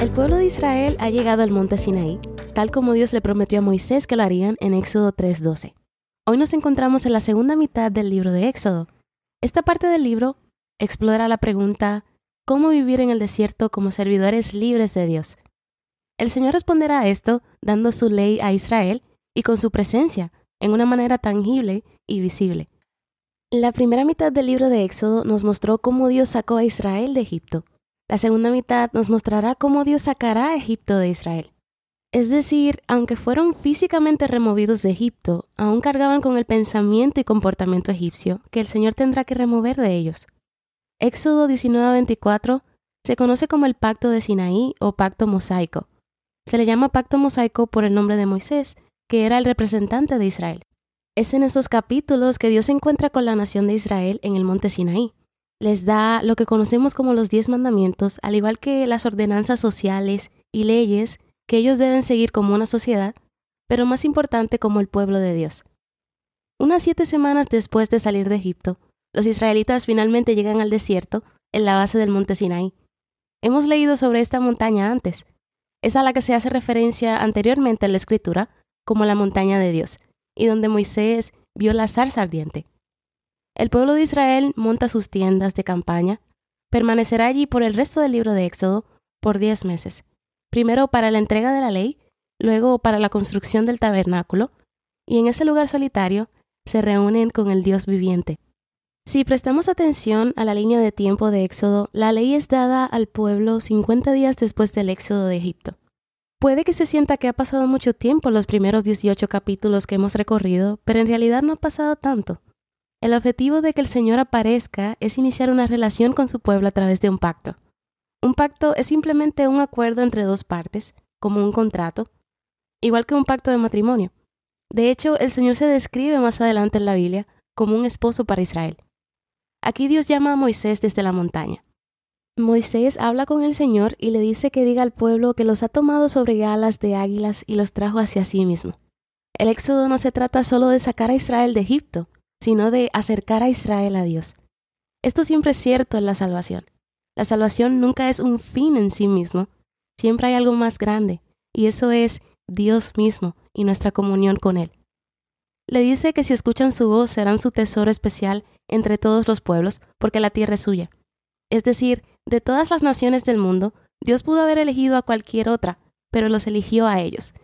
El pueblo de Israel ha llegado al monte Sinaí, tal como Dios le prometió a Moisés que lo harían en Éxodo 3:12. Hoy nos encontramos en la segunda mitad del libro de Éxodo. Esta parte del libro explora la pregunta ¿cómo vivir en el desierto como servidores libres de Dios? El Señor responderá a esto dando su ley a Israel y con su presencia, en una manera tangible y visible. La primera mitad del libro de Éxodo nos mostró cómo Dios sacó a Israel de Egipto. La segunda mitad nos mostrará cómo Dios sacará a Egipto de Israel. Es decir, aunque fueron físicamente removidos de Egipto, aún cargaban con el pensamiento y comportamiento egipcio que el Señor tendrá que remover de ellos. Éxodo 19:24 se conoce como el pacto de Sinaí o pacto mosaico. Se le llama pacto mosaico por el nombre de Moisés, que era el representante de Israel. Es en esos capítulos que Dios se encuentra con la nación de Israel en el monte Sinaí les da lo que conocemos como los diez mandamientos, al igual que las ordenanzas sociales y leyes que ellos deben seguir como una sociedad, pero más importante como el pueblo de Dios. Unas siete semanas después de salir de Egipto, los israelitas finalmente llegan al desierto, en la base del monte Sinaí. Hemos leído sobre esta montaña antes. Es a la que se hace referencia anteriormente en la escritura como la montaña de Dios, y donde Moisés vio la zarza ardiente. El pueblo de Israel monta sus tiendas de campaña, permanecerá allí por el resto del libro de Éxodo por diez meses, primero para la entrega de la ley, luego para la construcción del tabernáculo, y en ese lugar solitario se reúnen con el Dios viviente. Si prestamos atención a la línea de tiempo de Éxodo, la ley es dada al pueblo 50 días después del Éxodo de Egipto. Puede que se sienta que ha pasado mucho tiempo los primeros 18 capítulos que hemos recorrido, pero en realidad no ha pasado tanto. El objetivo de que el Señor aparezca es iniciar una relación con su pueblo a través de un pacto. Un pacto es simplemente un acuerdo entre dos partes, como un contrato, igual que un pacto de matrimonio. De hecho, el Señor se describe más adelante en la Biblia como un esposo para Israel. Aquí Dios llama a Moisés desde la montaña. Moisés habla con el Señor y le dice que diga al pueblo que los ha tomado sobre alas de águilas y los trajo hacia sí mismo. El éxodo no se trata solo de sacar a Israel de Egipto, sino de acercar a Israel a Dios. Esto siempre es cierto en la salvación. La salvación nunca es un fin en sí mismo, siempre hay algo más grande, y eso es Dios mismo y nuestra comunión con Él. Le dice que si escuchan su voz serán su tesoro especial entre todos los pueblos, porque la tierra es suya. Es decir, de todas las naciones del mundo, Dios pudo haber elegido a cualquier otra, pero los eligió a ellos.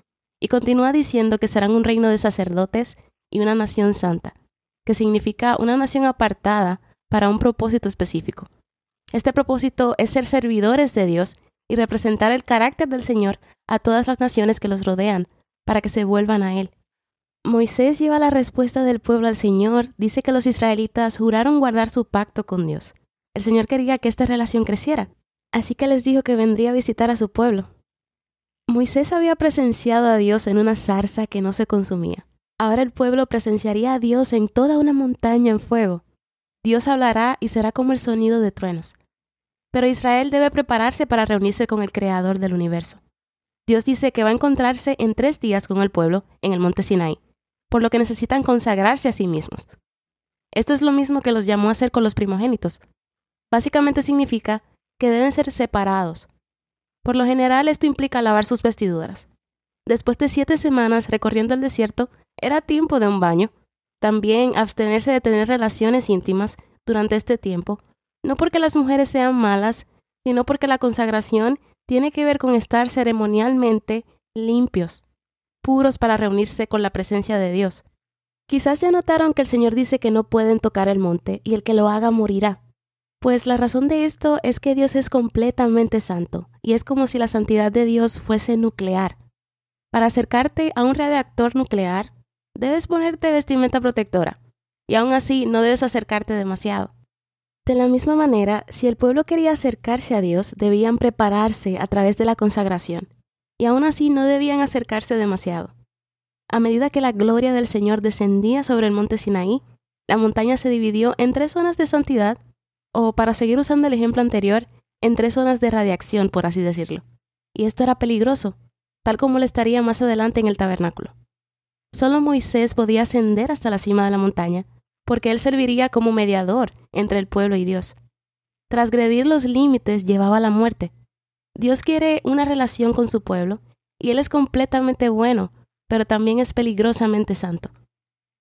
Y continúa diciendo que serán un reino de sacerdotes y una nación santa que significa una nación apartada para un propósito específico. Este propósito es ser servidores de Dios y representar el carácter del Señor a todas las naciones que los rodean, para que se vuelvan a Él. Moisés lleva la respuesta del pueblo al Señor, dice que los israelitas juraron guardar su pacto con Dios. El Señor quería que esta relación creciera, así que les dijo que vendría a visitar a su pueblo. Moisés había presenciado a Dios en una zarza que no se consumía. Ahora el pueblo presenciaría a Dios en toda una montaña en fuego. Dios hablará y será como el sonido de truenos. Pero Israel debe prepararse para reunirse con el Creador del universo. Dios dice que va a encontrarse en tres días con el pueblo en el monte Sinai, por lo que necesitan consagrarse a sí mismos. Esto es lo mismo que los llamó a hacer con los primogénitos. Básicamente significa que deben ser separados. Por lo general esto implica lavar sus vestiduras. Después de siete semanas recorriendo el desierto, era tiempo de un baño. También abstenerse de tener relaciones íntimas durante este tiempo, no porque las mujeres sean malas, sino porque la consagración tiene que ver con estar ceremonialmente limpios, puros para reunirse con la presencia de Dios. Quizás ya notaron que el Señor dice que no pueden tocar el monte y el que lo haga morirá. Pues la razón de esto es que Dios es completamente santo, y es como si la santidad de Dios fuese nuclear. Para acercarte a un reactor nuclear, debes ponerte vestimenta protectora, y aún así no debes acercarte demasiado. De la misma manera, si el pueblo quería acercarse a Dios, debían prepararse a través de la consagración. y aún así no debían acercarse demasiado. A medida que la gloria del Señor descendía sobre el monte Sinaí, la montaña se dividió en tres zonas de santidad, o para seguir usando el ejemplo anterior, en tres zonas de radiación, por así decirlo. Y esto era peligroso, tal como lo estaría más adelante en el tabernáculo. Solo Moisés podía ascender hasta la cima de la montaña, porque él serviría como mediador entre el pueblo y Dios. Trasgredir los límites llevaba a la muerte. Dios quiere una relación con su pueblo, y Él es completamente bueno, pero también es peligrosamente santo.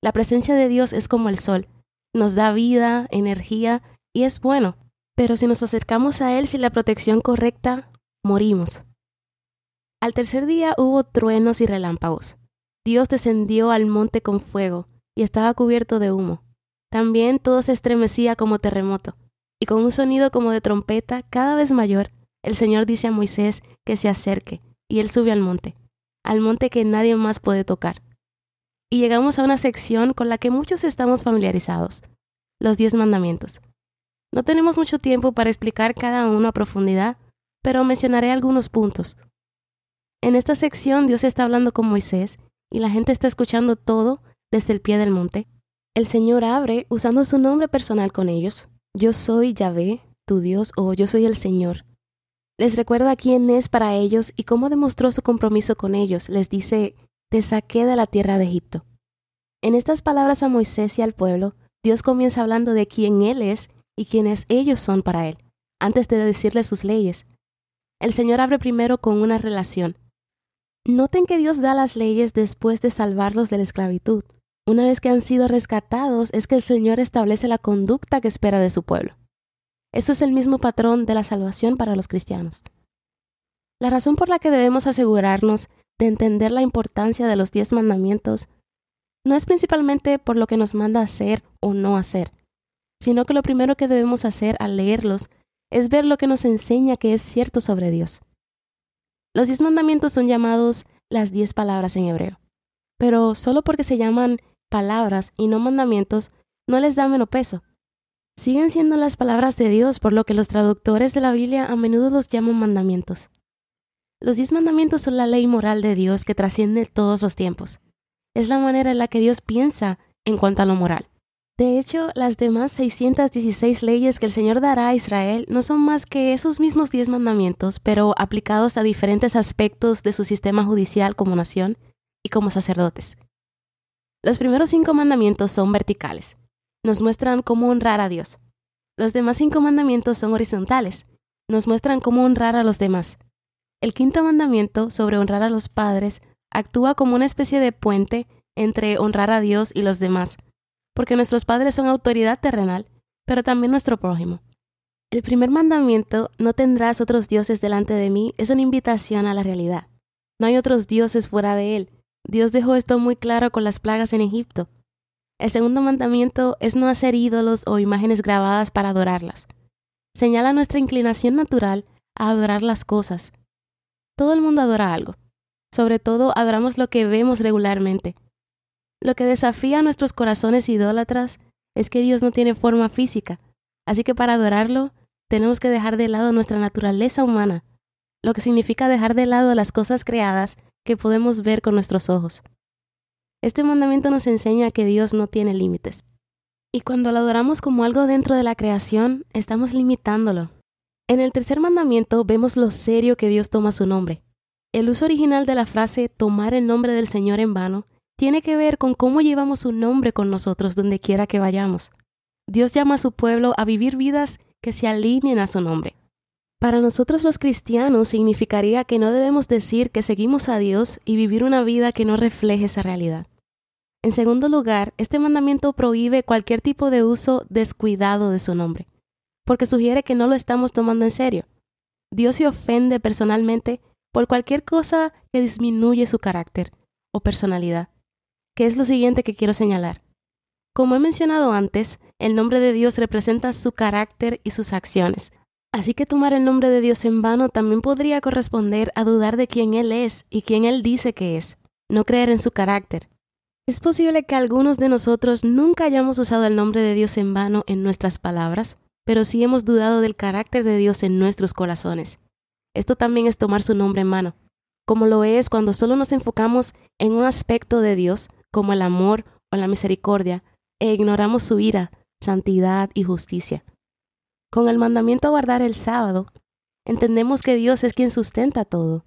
La presencia de Dios es como el sol, nos da vida, energía y es bueno, pero si nos acercamos a Él sin la protección correcta, morimos. Al tercer día hubo truenos y relámpagos. Dios descendió al monte con fuego y estaba cubierto de humo. También todo se estremecía como terremoto, y con un sonido como de trompeta cada vez mayor, el Señor dice a Moisés que se acerque, y él sube al monte, al monte que nadie más puede tocar y llegamos a una sección con la que muchos estamos familiarizados, los diez mandamientos. No tenemos mucho tiempo para explicar cada uno a profundidad, pero mencionaré algunos puntos. En esta sección Dios está hablando con Moisés y la gente está escuchando todo desde el pie del monte. El Señor abre usando su nombre personal con ellos. Yo soy Yahvé, tu Dios, o yo soy el Señor. Les recuerda quién es para ellos y cómo demostró su compromiso con ellos. Les dice, te saqué de la tierra de Egipto. En estas palabras a Moisés y al pueblo, Dios comienza hablando de quién Él es y quiénes ellos son para Él, antes de decirles sus leyes. El Señor abre primero con una relación. Noten que Dios da las leyes después de salvarlos de la esclavitud. Una vez que han sido rescatados, es que el Señor establece la conducta que espera de su pueblo. Esto es el mismo patrón de la salvación para los cristianos. La razón por la que debemos asegurarnos de entender la importancia de los diez mandamientos no es principalmente por lo que nos manda hacer o no hacer, sino que lo primero que debemos hacer al leerlos es ver lo que nos enseña que es cierto sobre Dios. Los diez mandamientos son llamados las diez palabras en hebreo, pero solo porque se llaman palabras y no mandamientos no les da menos peso. Siguen siendo las palabras de Dios, por lo que los traductores de la Biblia a menudo los llaman mandamientos. Los diez mandamientos son la ley moral de Dios que trasciende todos los tiempos. Es la manera en la que Dios piensa en cuanto a lo moral. De hecho, las demás 616 leyes que el Señor dará a Israel no son más que esos mismos diez mandamientos, pero aplicados a diferentes aspectos de su sistema judicial como nación y como sacerdotes. Los primeros cinco mandamientos son verticales. Nos muestran cómo honrar a Dios. Los demás cinco mandamientos son horizontales. Nos muestran cómo honrar a los demás. El quinto mandamiento sobre honrar a los padres actúa como una especie de puente entre honrar a Dios y los demás, porque nuestros padres son autoridad terrenal, pero también nuestro prójimo. El primer mandamiento, no tendrás otros dioses delante de mí, es una invitación a la realidad. No hay otros dioses fuera de él. Dios dejó esto muy claro con las plagas en Egipto. El segundo mandamiento es no hacer ídolos o imágenes grabadas para adorarlas. Señala nuestra inclinación natural a adorar las cosas, todo el mundo adora algo. Sobre todo adoramos lo que vemos regularmente. Lo que desafía a nuestros corazones idólatras es que Dios no tiene forma física, así que para adorarlo tenemos que dejar de lado nuestra naturaleza humana, lo que significa dejar de lado las cosas creadas que podemos ver con nuestros ojos. Este mandamiento nos enseña que Dios no tiene límites. Y cuando lo adoramos como algo dentro de la creación, estamos limitándolo, en el tercer mandamiento vemos lo serio que Dios toma su nombre. El uso original de la frase tomar el nombre del Señor en vano tiene que ver con cómo llevamos su nombre con nosotros donde quiera que vayamos. Dios llama a su pueblo a vivir vidas que se alineen a su nombre. Para nosotros los cristianos significaría que no debemos decir que seguimos a Dios y vivir una vida que no refleje esa realidad. En segundo lugar, este mandamiento prohíbe cualquier tipo de uso descuidado de su nombre porque sugiere que no lo estamos tomando en serio. Dios se ofende personalmente por cualquier cosa que disminuye su carácter o personalidad, que es lo siguiente que quiero señalar. Como he mencionado antes, el nombre de Dios representa su carácter y sus acciones, así que tomar el nombre de Dios en vano también podría corresponder a dudar de quién Él es y quién Él dice que es, no creer en su carácter. Es posible que algunos de nosotros nunca hayamos usado el nombre de Dios en vano en nuestras palabras, pero sí hemos dudado del carácter de Dios en nuestros corazones. Esto también es tomar su nombre en mano. como lo es cuando solo nos enfocamos en un aspecto de Dios, como el amor o la misericordia, e ignoramos su ira, santidad y justicia. Con el mandamiento guardar el sábado, entendemos que Dios es quien sustenta todo.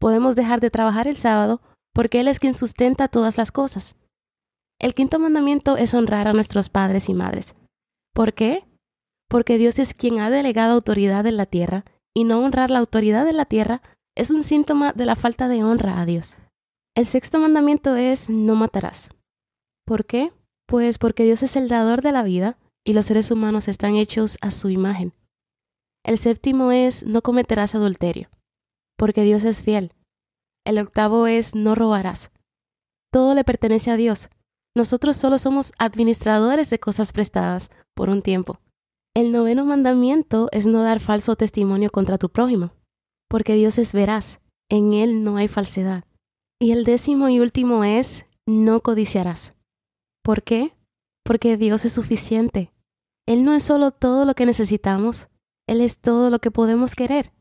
Podemos dejar de trabajar el sábado porque Él es quien sustenta todas las cosas. El quinto mandamiento es honrar a nuestros padres y madres. ¿Por qué? Porque Dios es quien ha delegado autoridad en la tierra, y no honrar la autoridad de la tierra es un síntoma de la falta de honra a Dios. El sexto mandamiento es no matarás. ¿Por qué? Pues porque Dios es el dador de la vida y los seres humanos están hechos a su imagen. El séptimo es no cometerás adulterio, porque Dios es fiel. El octavo es no robarás. Todo le pertenece a Dios, nosotros solo somos administradores de cosas prestadas por un tiempo. El noveno mandamiento es no dar falso testimonio contra tu prójimo, porque Dios es veraz, en Él no hay falsedad. Y el décimo y último es no codiciarás. ¿Por qué? Porque Dios es suficiente. Él no es solo todo lo que necesitamos, Él es todo lo que podemos querer.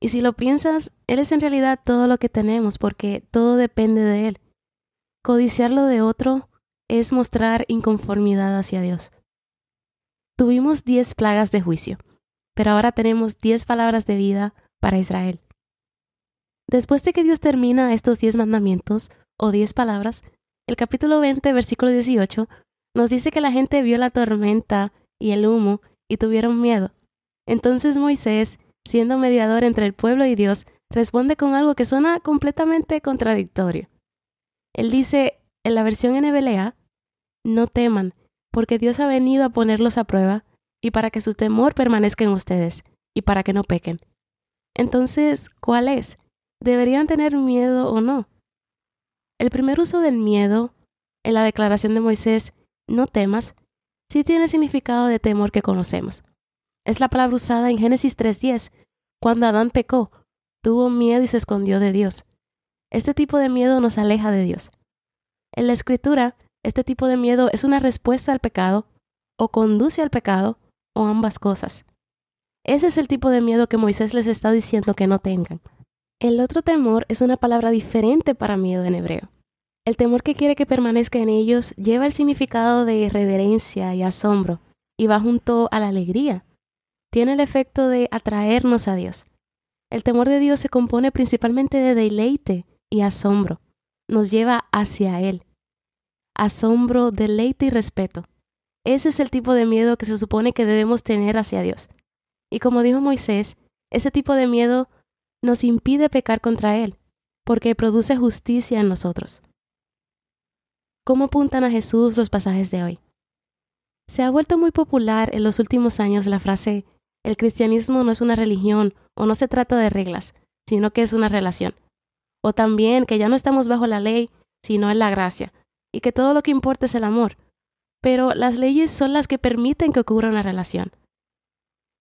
Y si lo piensas, Él es en realidad todo lo que tenemos, porque todo depende de Él. Codiciar de otro es mostrar inconformidad hacia Dios. Tuvimos diez plagas de juicio, pero ahora tenemos diez palabras de vida para Israel. Después de que Dios termina estos diez mandamientos, o diez palabras, el capítulo 20, versículo 18, nos dice que la gente vio la tormenta y el humo y tuvieron miedo. Entonces Moisés, siendo mediador entre el pueblo y Dios, responde con algo que suena completamente contradictorio. Él dice, en la versión NBLA, no teman, porque Dios ha venido a ponerlos a prueba y para que su temor permanezca en ustedes y para que no pequen. Entonces, ¿cuál es? ¿Deberían tener miedo o no? El primer uso del miedo en la declaración de Moisés, no temas, sí tiene significado de temor que conocemos. Es la palabra usada en Génesis 3.10, cuando Adán pecó, tuvo miedo y se escondió de Dios. Este tipo de miedo nos aleja de Dios. En la escritura, este tipo de miedo es una respuesta al pecado, o conduce al pecado, o ambas cosas. Ese es el tipo de miedo que Moisés les está diciendo que no tengan. El otro temor es una palabra diferente para miedo en hebreo. El temor que quiere que permanezca en ellos lleva el significado de reverencia y asombro, y va junto a la alegría. Tiene el efecto de atraernos a Dios. El temor de Dios se compone principalmente de deleite y asombro nos lleva hacia Él. Asombro, deleite y respeto. Ese es el tipo de miedo que se supone que debemos tener hacia Dios. Y como dijo Moisés, ese tipo de miedo nos impide pecar contra Él, porque produce justicia en nosotros. ¿Cómo apuntan a Jesús los pasajes de hoy? Se ha vuelto muy popular en los últimos años la frase, el cristianismo no es una religión o no se trata de reglas, sino que es una relación o también que ya no estamos bajo la ley, sino en la gracia, y que todo lo que importa es el amor. Pero las leyes son las que permiten que ocurra una relación.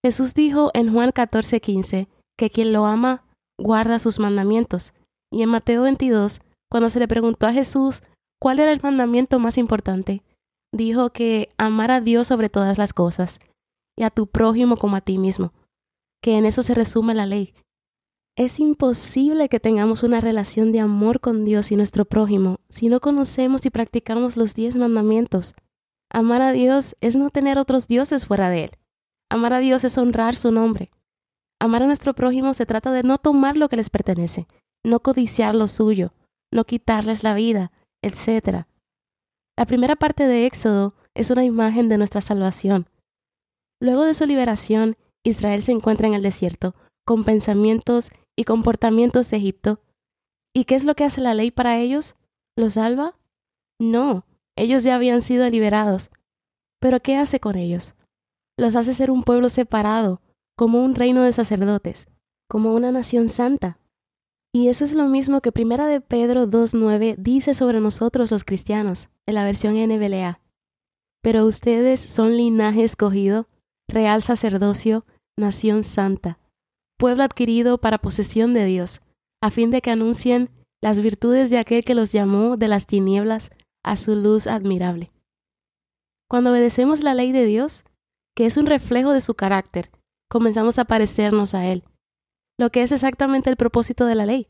Jesús dijo en Juan 14:15 que quien lo ama guarda sus mandamientos, y en Mateo 22, cuando se le preguntó a Jesús cuál era el mandamiento más importante, dijo que amar a Dios sobre todas las cosas y a tu prójimo como a ti mismo, que en eso se resume la ley. Es imposible que tengamos una relación de amor con Dios y nuestro prójimo si no conocemos y practicamos los diez mandamientos. Amar a Dios es no tener otros dioses fuera de Él. Amar a Dios es honrar su nombre. Amar a nuestro prójimo se trata de no tomar lo que les pertenece, no codiciar lo suyo, no quitarles la vida, etc. La primera parte de Éxodo es una imagen de nuestra salvación. Luego de su liberación, Israel se encuentra en el desierto, con pensamientos y comportamientos de Egipto. ¿Y qué es lo que hace la ley para ellos? ¿Los salva? No, ellos ya habían sido liberados. Pero ¿qué hace con ellos? Los hace ser un pueblo separado, como un reino de sacerdotes, como una nación santa. Y eso es lo mismo que Primera de Pedro 2.9 dice sobre nosotros los cristianos, en la versión NBLA. Pero ustedes son linaje escogido, real sacerdocio, nación santa, pueblo adquirido para posesión de Dios, a fin de que anuncien las virtudes de aquel que los llamó de las tinieblas a su luz admirable. Cuando obedecemos la ley de Dios, que es un reflejo de su carácter, comenzamos a parecernos a Él, lo que es exactamente el propósito de la ley.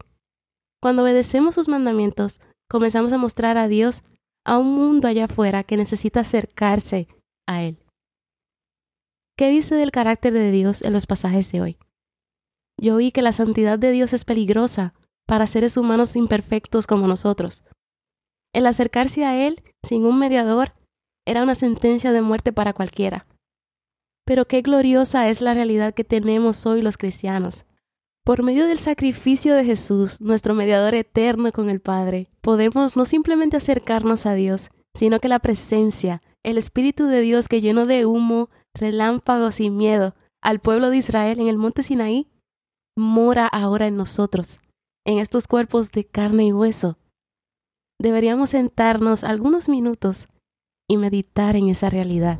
Cuando obedecemos sus mandamientos, comenzamos a mostrar a Dios a un mundo allá afuera que necesita acercarse a Él. ¿Qué dice del carácter de Dios en los pasajes de hoy? Yo oí que la santidad de Dios es peligrosa para seres humanos imperfectos como nosotros. El acercarse a Él sin un mediador era una sentencia de muerte para cualquiera. Pero qué gloriosa es la realidad que tenemos hoy los cristianos. Por medio del sacrificio de Jesús, nuestro mediador eterno con el Padre, podemos no simplemente acercarnos a Dios, sino que la presencia, el Espíritu de Dios que llenó de humo, relámpagos y miedo al pueblo de Israel en el monte Sinaí, mora ahora en nosotros, en estos cuerpos de carne y hueso. Deberíamos sentarnos algunos minutos y meditar en esa realidad.